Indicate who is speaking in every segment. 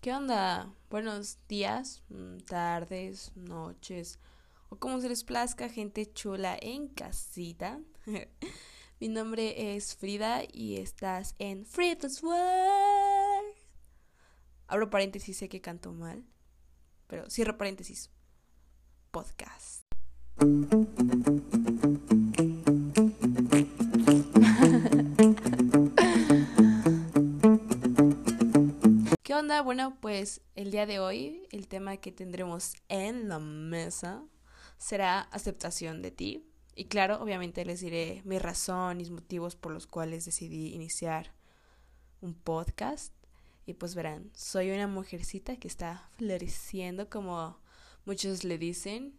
Speaker 1: ¿Qué onda? Buenos días, mm, tardes, noches o como se les plazca, gente chula en casita. Mi nombre es Frida y estás en Frida's World. Abro paréntesis, sé que canto mal, pero cierro paréntesis. Podcast. Bueno, pues el día de hoy el tema que tendremos en la mesa será aceptación de ti. Y claro, obviamente les diré mi razón, mis motivos por los cuales decidí iniciar un podcast. Y pues verán, soy una mujercita que está floreciendo como muchos le dicen.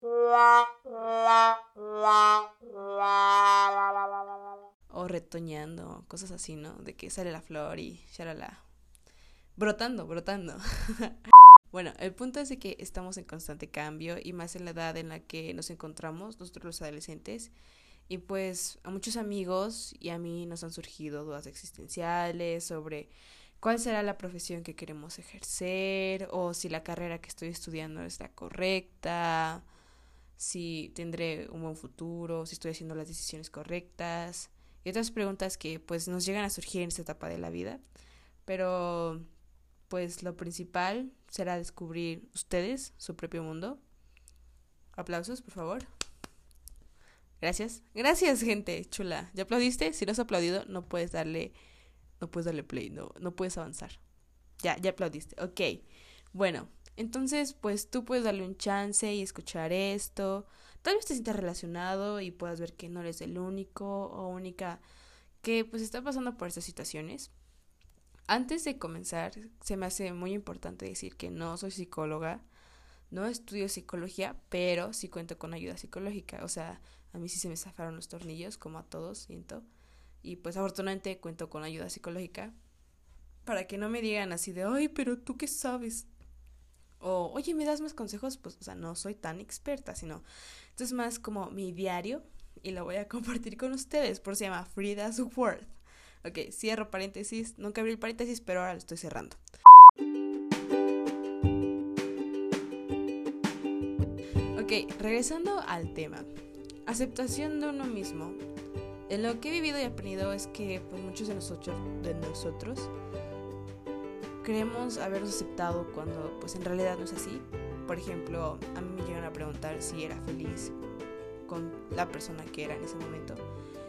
Speaker 1: O retoñando, cosas así, ¿no? De que sale la flor y shalala. Brotando, brotando. Bueno, el punto es de que estamos en constante cambio y más en la edad en la que nos encontramos nosotros los adolescentes. Y pues a muchos amigos y a mí nos han surgido dudas existenciales sobre cuál será la profesión que queremos ejercer o si la carrera que estoy estudiando está correcta, si tendré un buen futuro, si estoy haciendo las decisiones correctas y otras preguntas que pues nos llegan a surgir en esta etapa de la vida. Pero pues lo principal será descubrir ustedes su propio mundo. Aplausos, por favor. Gracias. Gracias, gente chula. ¿Ya aplaudiste? Si no has aplaudido, no puedes darle no puedes darle play, no no puedes avanzar. Ya, ya aplaudiste. Ok. Bueno, entonces, pues tú puedes darle un chance y escuchar esto. Tal vez te sientas relacionado y puedas ver que no eres el único o única que pues está pasando por estas situaciones. Antes de comenzar, se me hace muy importante decir que no soy psicóloga, no estudio psicología, pero sí cuento con ayuda psicológica. O sea, a mí sí se me zafaron los tornillos, como a todos, siento. Y pues afortunadamente cuento con ayuda psicológica para que no me digan así de, ay, pero tú qué sabes. O, oye, ¿me das más consejos? Pues, o sea, no soy tan experta, sino, esto es más como mi diario y lo voy a compartir con ustedes, por se llama Frida's World. Ok, cierro paréntesis. Nunca abrí el paréntesis, pero ahora lo estoy cerrando. Ok, regresando al tema. Aceptación de uno mismo. En lo que he vivido y aprendido es que pues, muchos de nosotros, de nosotros creemos habernos aceptado cuando pues en realidad no es así. Por ejemplo, a mí me llegan a preguntar si era feliz con la persona que era en ese momento.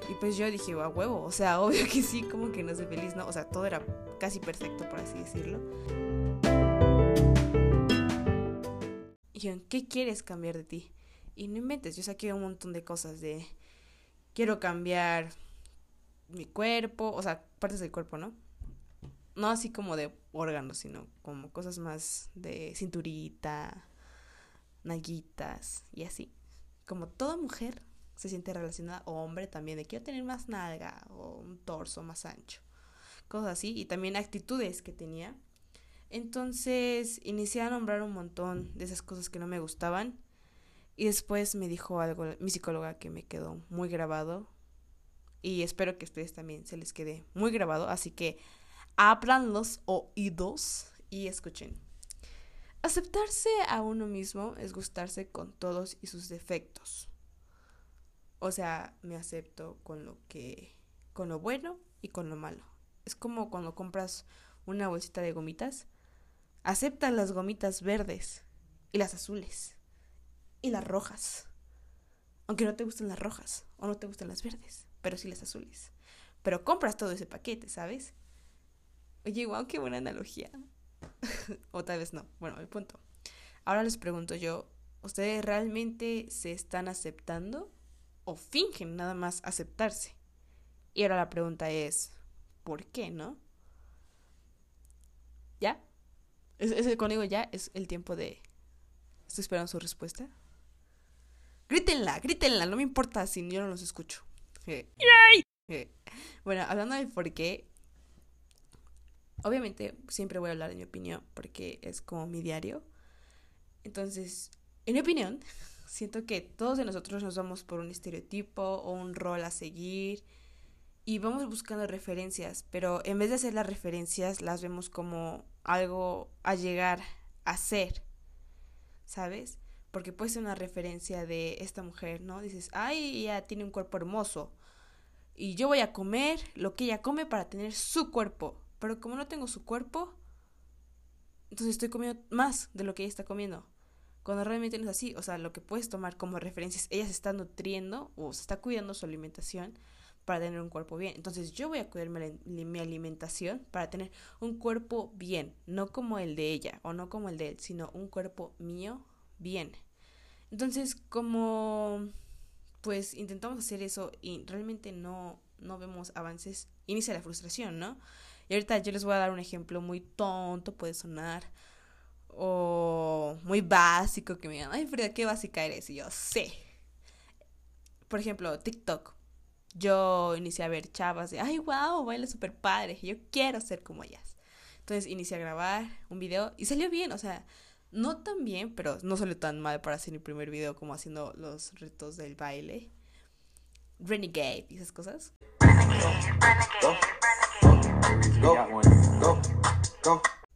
Speaker 1: Y pues yo dije, a huevo, o sea, obvio que sí, como que no soy feliz, ¿no? O sea, todo era casi perfecto, por así decirlo. Y dijeron, ¿qué quieres cambiar de ti? Y no inventes, yo saqué un montón de cosas de, quiero cambiar mi cuerpo, o sea, partes del cuerpo, ¿no? No así como de órganos, sino como cosas más de cinturita, naguitas y así. Como toda mujer se siente relacionada, o hombre también, de quiero tener más nalga o un torso más ancho, cosas así, y también actitudes que tenía. Entonces inicié a nombrar un montón de esas cosas que no me gustaban y después me dijo algo mi psicóloga que me quedó muy grabado y espero que a ustedes también se les quede muy grabado, así que abran los oídos y escuchen. Aceptarse a uno mismo es gustarse con todos y sus defectos. O sea, me acepto con lo que, con lo bueno y con lo malo. Es como cuando compras una bolsita de gomitas. Acepta las gomitas verdes y las azules y las rojas. Aunque no te gusten las rojas o no te gustan las verdes, pero sí las azules. Pero compras todo ese paquete, ¿sabes? Oye, wow, qué buena analogía. o tal vez no. Bueno, el punto. Ahora les pregunto yo, ¿ustedes realmente se están aceptando o fingen nada más aceptarse. Y ahora la pregunta es, ¿por qué no? ¿Ya? Conmigo ya es el tiempo de... Estoy esperando su respuesta. Grítenla, grítenla, no me importa si yo no los escucho. Bueno, hablando del por qué, obviamente siempre voy a hablar de mi opinión porque es como mi diario. Entonces, en mi opinión, siento que todos de nosotros nos vamos por un estereotipo o un rol a seguir y vamos buscando referencias, pero en vez de hacer las referencias las vemos como algo a llegar a ser, ¿sabes? Porque puede ser una referencia de esta mujer, ¿no? Dices, ay, ella tiene un cuerpo hermoso y yo voy a comer lo que ella come para tener su cuerpo, pero como no tengo su cuerpo, entonces estoy comiendo más de lo que ella está comiendo. Cuando realmente no es así, o sea, lo que puedes tomar como referencia es ella se está nutriendo o se está cuidando su alimentación para tener un cuerpo bien. Entonces yo voy a cuidar mi, alimentación para tener un cuerpo bien, no como el de ella o no como el de él, sino un cuerpo mío bien. Entonces como pues intentamos hacer eso y realmente no, no vemos avances, inicia la frustración, ¿no? Y ahorita yo les voy a dar un ejemplo muy tonto, puede sonar, o muy básico, que me digan, ay Frida, qué básica eres, y yo sé. Por ejemplo, TikTok yo inicié a ver chavas de, ay, wow, baila súper padre, yo quiero ser como ellas. Entonces inicié a grabar un video y salió bien, o sea, no tan bien, pero no salió tan mal para hacer mi primer video como haciendo los retos del baile. Renegade y esas cosas.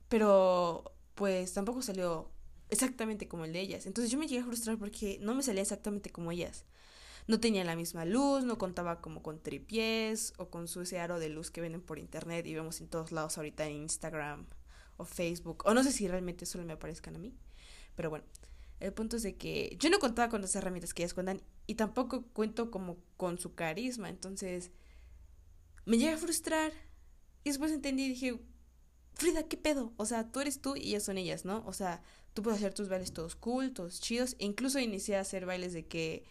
Speaker 1: Pero pues tampoco salió exactamente como el de ellas. Entonces yo me llegué a frustrar porque no me salía exactamente como ellas. No tenía la misma luz, no contaba como con tripiés o con su ese aro de luz que venden por internet y vemos en todos lados ahorita en Instagram o Facebook, o no sé si realmente solo me aparezcan a mí, pero bueno, el punto es de que yo no contaba con las herramientas que ellas cuentan y tampoco cuento como con su carisma, entonces me llegué a frustrar y después entendí y dije, Frida, ¿qué pedo? O sea, tú eres tú y ellas son ellas, ¿no? O sea, tú puedes hacer tus bailes todos cool, todos chidos, e incluso inicié a hacer bailes de que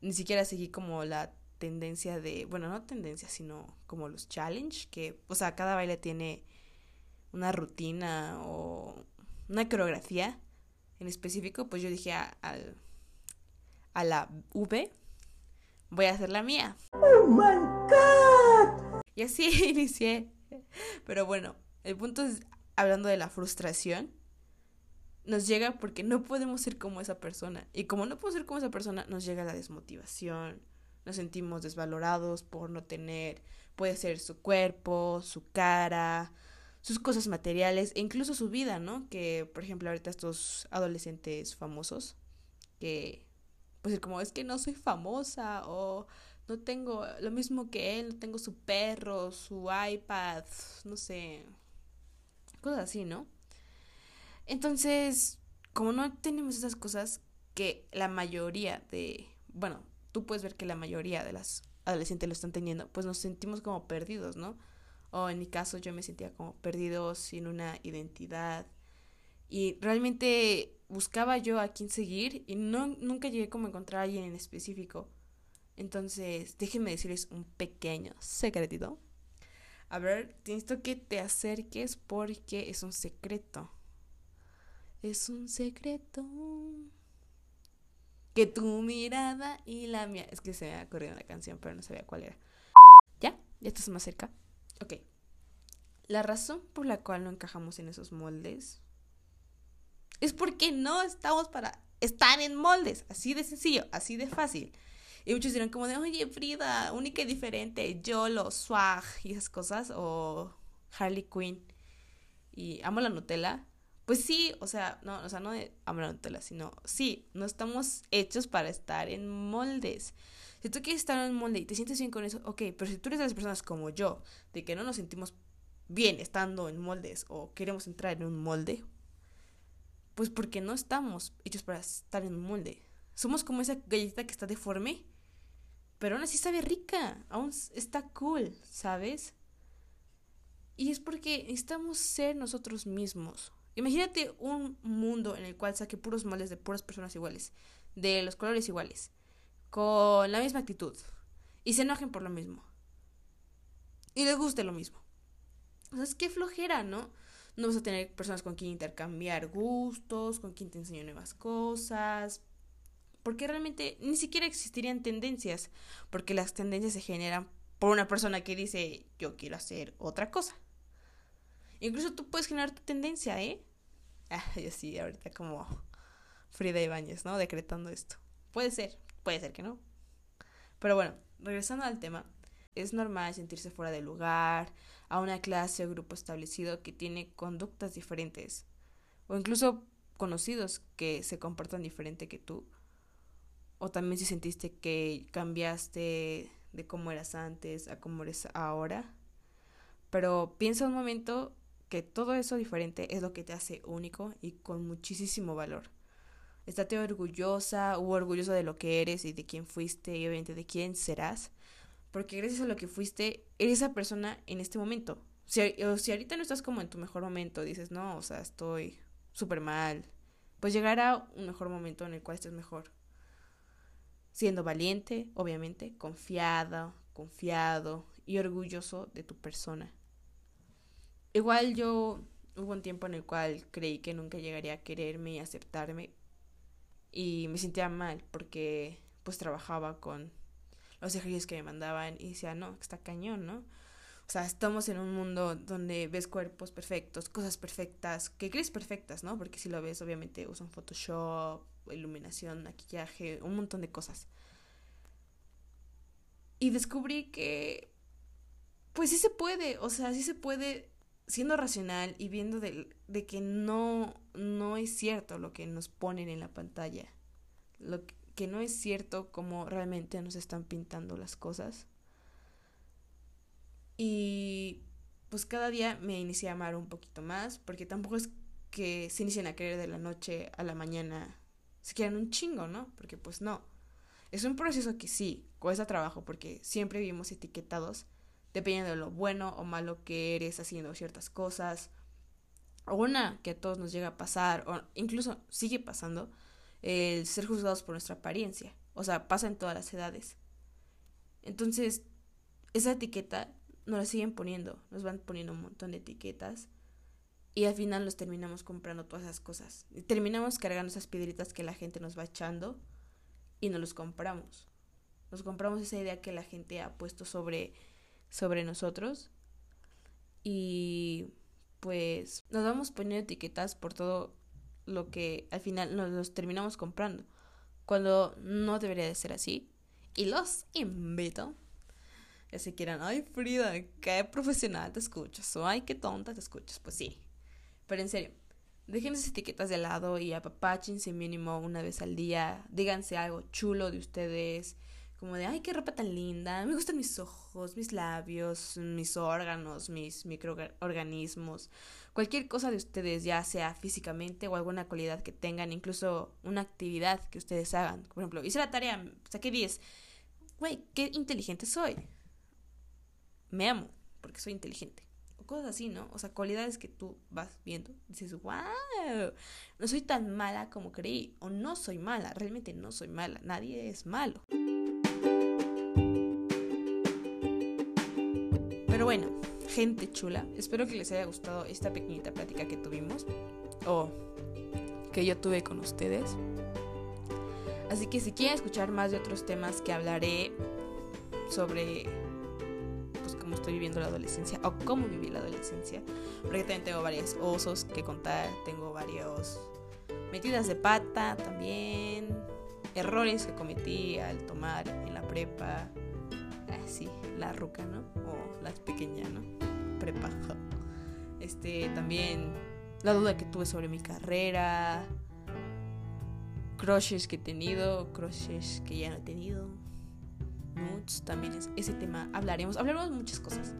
Speaker 1: ni siquiera seguí como la tendencia de, bueno, no tendencia, sino como los challenge, que, o sea, cada baile tiene una rutina o una coreografía en específico, pues yo dije a, a, la V, voy a hacer la mía. ¡Oh, my God! Y así inicié. Pero bueno, el punto es, hablando de la frustración, nos llega porque no podemos ser como esa persona. Y como no podemos ser como esa persona, nos llega la desmotivación, nos sentimos desvalorados por no tener, puede ser su cuerpo, su cara, sus cosas materiales e incluso su vida, ¿no? Que, por ejemplo, ahorita estos adolescentes famosos, que, pues como es que no soy famosa o no tengo lo mismo que él, no tengo su perro, su iPad, no sé, cosas así, ¿no? Entonces, como no tenemos esas cosas que la mayoría de, bueno, tú puedes ver que la mayoría de las adolescentes lo están teniendo, pues nos sentimos como perdidos, ¿no? O en mi caso yo me sentía como perdido sin una identidad y realmente buscaba yo a quién seguir y no nunca llegué como a encontrar a alguien en específico. Entonces, déjenme decirles un pequeño secretito. A ver, que te acerques porque es un secreto. Es un secreto. Que tu mirada y la mía. Es que se me ha ocurrido la canción, pero no sabía cuál era. ¿Ya? ¿Ya estás más cerca? Ok. La razón por la cual no encajamos en esos moldes es porque no estamos para estar en moldes. Así de sencillo, así de fácil. Y muchos dirán como de, oye, Frida, única y diferente, YOLO, swag y esas cosas. O Harley Quinn. Y amo la Nutella. Pues sí, o sea, no, o sea, no de Nutella, sino sí, no estamos hechos para estar en moldes. Si tú quieres estar en un molde y te sientes bien con eso, ok, pero si tú eres de las personas como yo, de que no nos sentimos bien estando en moldes o queremos entrar en un molde, pues porque no estamos hechos para estar en un molde. Somos como esa galletita que está deforme, pero aún así sabe rica, aún está cool, ¿sabes? Y es porque necesitamos ser nosotros mismos. Imagínate un mundo en el cual saque puros moldes de puras personas iguales, de los colores iguales, con la misma actitud, y se enojen por lo mismo. Y les guste lo mismo. O sea, es que flojera, ¿no? No vas a tener personas con quien intercambiar gustos, con quien te enseño nuevas cosas. Porque realmente ni siquiera existirían tendencias. Porque las tendencias se generan por una persona que dice yo quiero hacer otra cosa. Incluso tú puedes generar tu tendencia, ¿eh? Ah, yo sí, ahorita como Frida Ibáñez, ¿no? Decretando esto. Puede ser, puede ser que no. Pero bueno, regresando al tema. Es normal sentirse fuera de lugar, a una clase o grupo establecido que tiene conductas diferentes, o incluso conocidos que se comportan diferente que tú, o también si sentiste que cambiaste de cómo eras antes a cómo eres ahora. Pero piensa un momento que todo eso diferente es lo que te hace único y con muchísimo valor. Estate orgullosa o orgulloso de lo que eres y de quién fuiste y obviamente de quién serás. Porque gracias a lo que fuiste, eres esa persona en este momento. Si, o si ahorita no estás como en tu mejor momento, dices, no, o sea, estoy súper mal, pues llegará un mejor momento en el cual estés mejor. Siendo valiente, obviamente, confiado, confiado y orgulloso de tu persona. Igual yo hubo un tiempo en el cual creí que nunca llegaría a quererme y aceptarme y me sentía mal porque pues trabajaba con los ejercicios que me mandaban y decía, no, está cañón, ¿no? O sea, estamos en un mundo donde ves cuerpos perfectos, cosas perfectas, que crees perfectas, ¿no? Porque si lo ves, obviamente usan Photoshop, iluminación, maquillaje, un montón de cosas. Y descubrí que, pues sí se puede, o sea, sí se puede siendo racional y viendo de, que no, no es cierto lo que nos ponen en la pantalla, lo que no es cierto como realmente nos están pintando las cosas. Y pues cada día me inicié a amar un poquito más, porque tampoco es que se inicien a creer de la noche a la mañana, se quieran un chingo, ¿no? Porque pues no. Es un proceso que sí, cuesta trabajo, porque siempre vivimos etiquetados dependiendo de lo bueno o malo que eres haciendo ciertas cosas. O una que a todos nos llega a pasar, o incluso sigue pasando, el ser juzgados por nuestra apariencia. O sea, pasa en todas las edades. Entonces, esa etiqueta nos la siguen poniendo, nos van poniendo un montón de etiquetas y al final nos terminamos comprando todas esas cosas. Y terminamos cargando esas piedritas que la gente nos va echando y nos los compramos. Nos compramos esa idea que la gente ha puesto sobre sobre nosotros y pues nos vamos poniendo etiquetas por todo lo que al final nos terminamos comprando cuando no debería de ser así y los invito ya se quieran ay Frida qué profesional te escuchas o ay qué tonta te escuchas pues sí pero en serio dejen esas etiquetas de lado y apapáchense mínimo una vez al día díganse algo chulo de ustedes como de, ay, qué ropa tan linda, me gustan mis ojos, mis labios, mis órganos, mis microorganismos, cualquier cosa de ustedes, ya sea físicamente o alguna cualidad que tengan, incluso una actividad que ustedes hagan. Por ejemplo, hice la tarea, saqué 10. Güey, qué inteligente soy. Me amo, porque soy inteligente. O cosas así, ¿no? O sea, cualidades que tú vas viendo. Dices, wow, no soy tan mala como creí. O no soy mala, realmente no soy mala. Nadie es malo. Pero bueno, gente chula, espero que les haya gustado esta pequeñita plática que tuvimos o que yo tuve con ustedes. Así que si quieren escuchar más de otros temas que hablaré sobre cómo estoy viviendo la adolescencia o cómo viví la adolescencia, porque también tengo varios osos que contar, tengo varios metidas de pata también, errores que cometí al tomar en la prepa, así, la ruca, ¿no? O la pequeña, ¿no? Prepa. Este, también la duda que tuve sobre mi carrera, crushes que he tenido, crushes que ya no he tenido, nudes, también es ese tema hablaremos, hablaremos muchas cosas.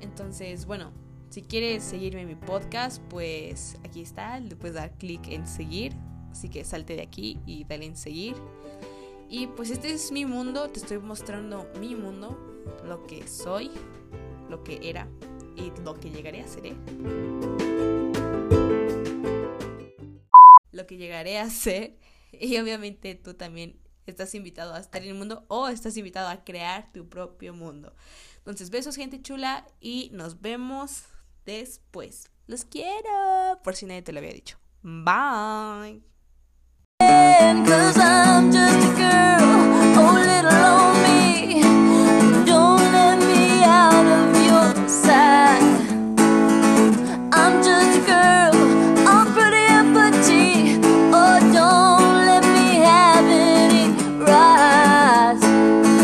Speaker 1: Entonces, bueno, si quieres seguirme en mi podcast, pues aquí está, le puedes dar clic en seguir, así que salte de aquí y dale en seguir. Y pues este es mi mundo, te estoy mostrando mi mundo, lo que soy, lo que era y lo que llegaré a ser. ¿eh? Lo que llegaré a ser. Y obviamente tú también estás invitado a estar en el mundo o estás invitado a crear tu propio mundo. Entonces, besos gente chula y nos vemos después. Los quiero. Por si nadie te lo había dicho. Bye.